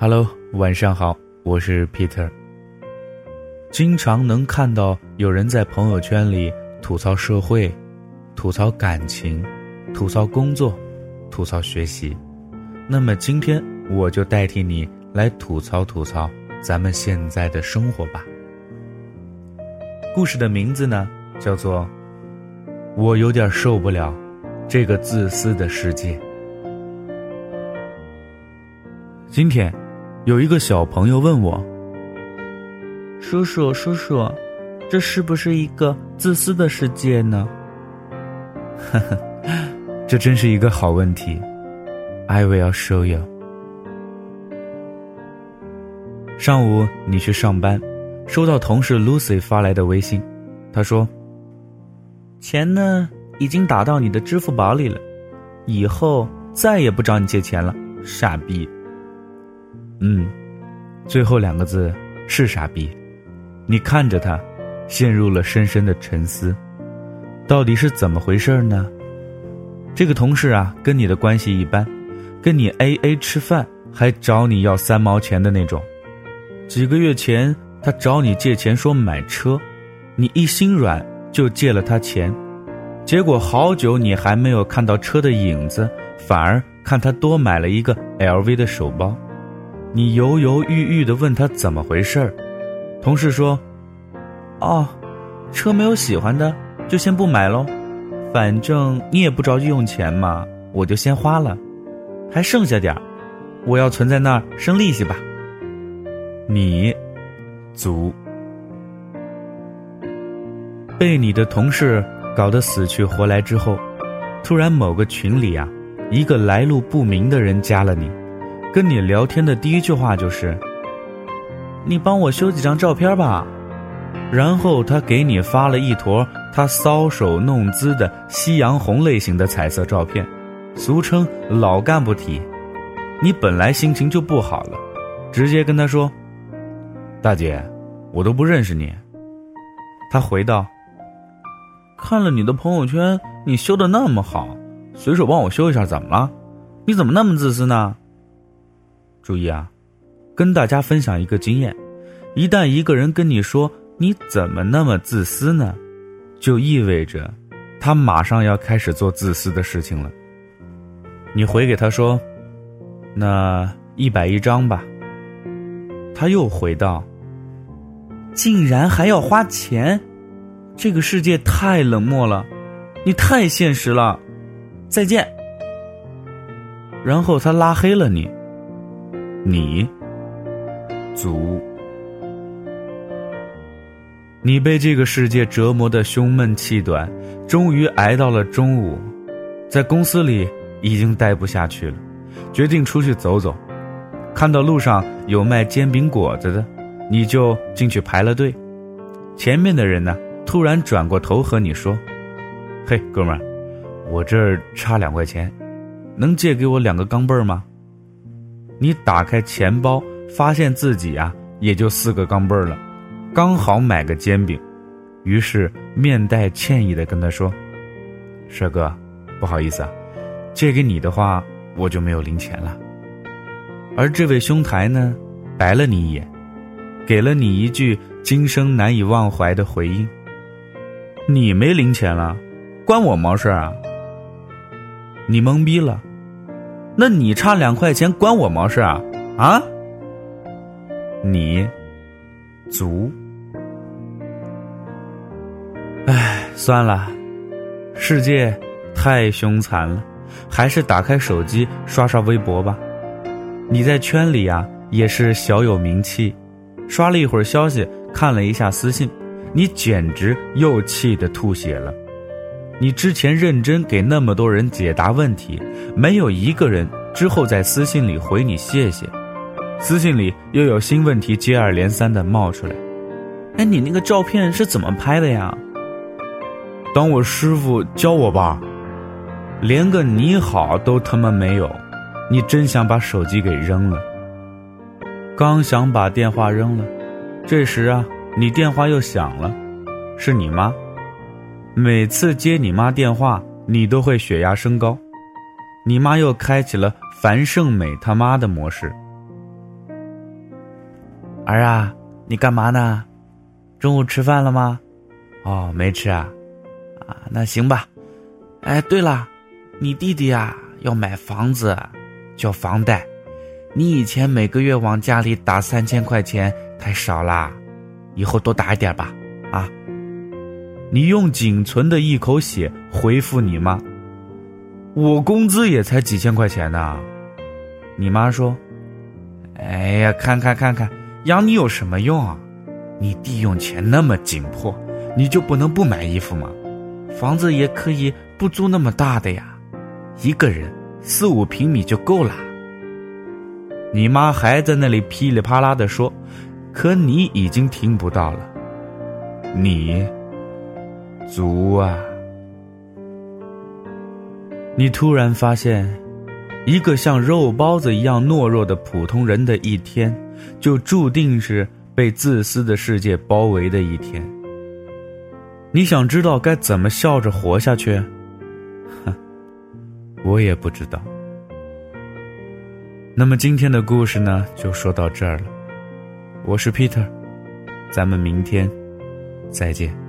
Hello，晚上好，我是 Peter。经常能看到有人在朋友圈里吐槽社会、吐槽感情、吐槽工作、吐槽学习。那么今天我就代替你来吐槽吐槽咱们现在的生活吧。故事的名字呢，叫做《我有点受不了这个自私的世界》。今天。有一个小朋友问我：“叔叔，叔叔，这是不是一个自私的世界呢？”呵呵，这真是一个好问题。I will show you。上午你去上班，收到同事 Lucy 发来的微信，他说：“钱呢，已经打到你的支付宝里了，以后再也不找你借钱了，傻逼。”嗯，最后两个字是傻逼。你看着他，陷入了深深的沉思。到底是怎么回事呢？这个同事啊，跟你的关系一般，跟你 A A 吃饭还找你要三毛钱的那种。几个月前，他找你借钱说买车，你一心软就借了他钱，结果好久你还没有看到车的影子，反而看他多买了一个 L V 的手包。你犹犹豫豫的问他怎么回事儿，同事说：“哦，车没有喜欢的，就先不买喽。反正你也不着急用钱嘛，我就先花了，还剩下点儿，我要存在那儿生利息吧。”你，足，被你的同事搞得死去活来之后，突然某个群里啊，一个来路不明的人加了你。跟你聊天的第一句话就是：“你帮我修几张照片吧。”然后他给你发了一坨他搔首弄姿的夕阳红类型的彩色照片，俗称“老干部体”。你本来心情就不好了，直接跟他说：“大姐，我都不认识你。”他回道：“看了你的朋友圈，你修的那么好，随手帮我修一下，怎么了？你怎么那么自私呢？”注意啊，跟大家分享一个经验：一旦一个人跟你说“你怎么那么自私呢”，就意味着他马上要开始做自私的事情了。你回给他说：“那一百一张吧。”他又回道：“竟然还要花钱，这个世界太冷漠了，你太现实了，再见。”然后他拉黑了你。你，足，你被这个世界折磨的胸闷气短，终于挨到了中午，在公司里已经待不下去了，决定出去走走。看到路上有卖煎饼果子的，你就进去排了队。前面的人呢，突然转过头和你说：“嘿，哥们儿，我这儿差两块钱，能借给我两个钢镚儿吗？”你打开钱包，发现自己啊也就四个钢镚了，刚好买个煎饼，于是面带歉意的跟他说：“帅哥，不好意思啊，借给你的话我就没有零钱了。”而这位兄台呢，白了你一眼，给了你一句今生难以忘怀的回应：“你没零钱了，关我毛事啊？”你懵逼了。那你差两块钱关我毛事啊？啊？你足？哎，算了，世界太凶残了，还是打开手机刷刷微博吧。你在圈里啊也是小有名气，刷了一会儿消息，看了一下私信，你简直又气得吐血了。你之前认真给那么多人解答问题，没有一个人之后在私信里回你谢谢，私信里又有新问题接二连三的冒出来。哎，你那个照片是怎么拍的呀？当我师傅教我吧，连个你好都他妈没有，你真想把手机给扔了。刚想把电话扔了，这时啊，你电话又响了，是你妈。每次接你妈电话，你都会血压升高。你妈又开启了樊胜美他妈的模式。儿啊，你干嘛呢？中午吃饭了吗？哦，没吃啊。啊，那行吧。哎，对了，你弟弟啊要买房子，交房贷。你以前每个月往家里打三千块钱太少啦，以后多打一点吧。啊，你用仅存的一口血回复你妈，我工资也才几千块钱呢。你妈说：“哎呀，看看看看，养你有什么用啊？你弟用钱那么紧迫，你就不能不买衣服吗？房子也可以不租那么大的呀，一个人四五平米就够了。”你妈还在那里噼里啪啦的说，可你已经听不到了。你足啊！你突然发现，一个像肉包子一样懦弱的普通人的一天，就注定是被自私的世界包围的一天。你想知道该怎么笑着活下去？哼，我也不知道。那么今天的故事呢，就说到这儿了。我是 Peter，咱们明天再见。